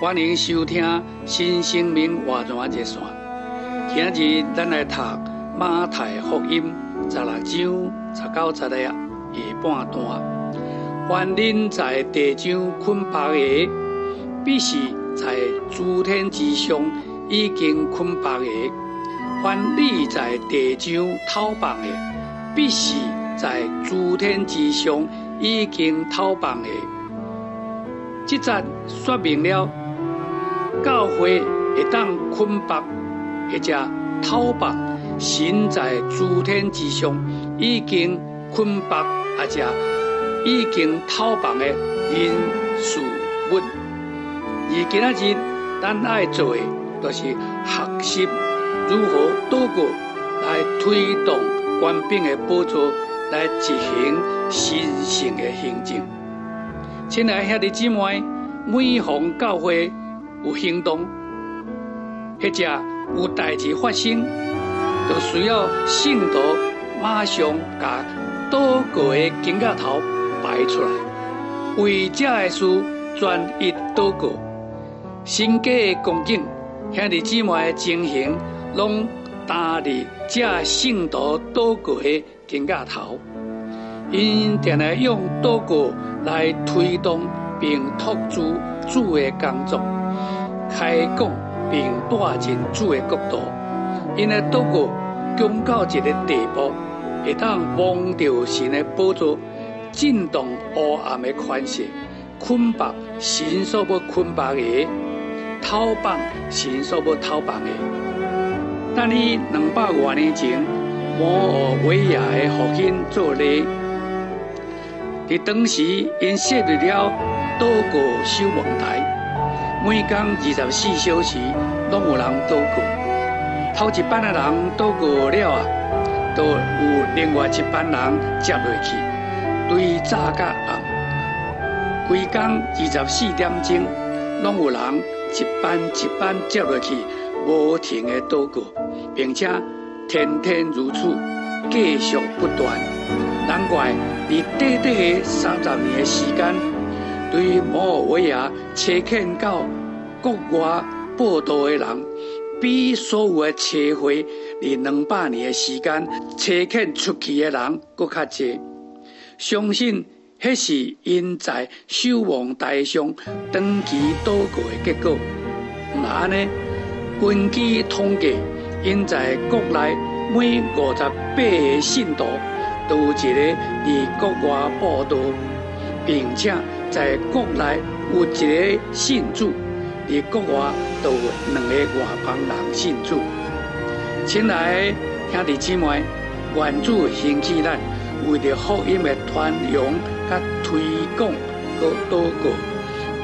欢迎收听新生命活泉热线。今日咱来读马太福音十六章十九节的下半段。凡人在地上捆绑的，必是在诸天之上已经捆绑的；凡你在地上讨绑的，必是在诸天之上已经讨绑的。这则说明了。教会会当捆绑，或者讨绑，神在诸天之上已经捆绑，或者已经讨绑的人事物。而今仔日咱爱做的，就是学习如何祷告来推动官兵的宝座，来执行神圣的行政。亲爱兄弟姊妹，每逢教会。有行动，或者有代志发生，就需要信徒马上把祷告的金甲头摆出来，为这的事专一祷告。神家的光景，兄弟姊妹的情形，拢担伫这信徒祷告的金甲头，因定来用祷告来推动并托住主的工作。开讲并带进主的国度，因为祷告强到一个地步，会当望到神的宝座，震动黑暗的权势，捆绑神所要捆绑的，讨绑神所要讨绑的。但你两百多年前，摩尔维亚的父亲做例，在当时因设立了祷告守望台。每天二十四小时拢有人祷告，头一班的人祷告了啊，都有另外一班人接落去，对早甲暗，规工二十四点钟拢有人一班一班接落去，无停的祷告，并且天天如此，继续不断。难怪你短短的三十年的时间。对于摩尔维亚车劝到国外报道的人，比所有的车会以两百年的时间车劝出去的人搁较济。相信迄是因在守望台上长期祷告的结果。那安尼，根据统计，因在国内每五十八个信徒都有一个在国外报道，并且。在国内有一个信主，在国外都有两个外邦人信主。亲爱兄弟姊妹，愿主兴起咱，为着福音的传扬、甲推广、和祷告，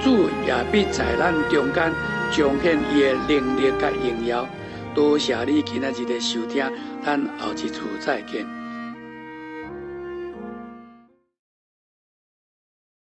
主也必在咱中间彰显伊的能力甲荣耀。多谢你今仔日的收听，咱后一次再见。